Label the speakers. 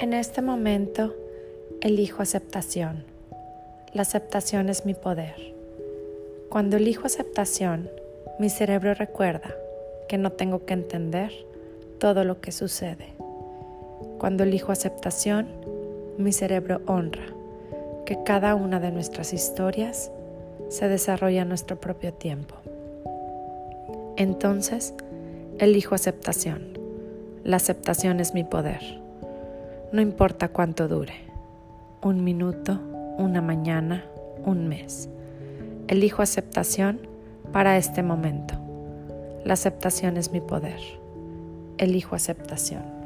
Speaker 1: En este momento elijo aceptación. La aceptación es mi poder. Cuando elijo aceptación, mi cerebro recuerda que no tengo que entender todo lo que sucede. Cuando elijo aceptación, mi cerebro honra que cada una de nuestras historias se desarrolla a nuestro propio tiempo. Entonces, elijo aceptación. La aceptación es mi poder. No importa cuánto dure. Un minuto, una mañana, un mes. Elijo aceptación para este momento. La aceptación es mi poder. Elijo aceptación.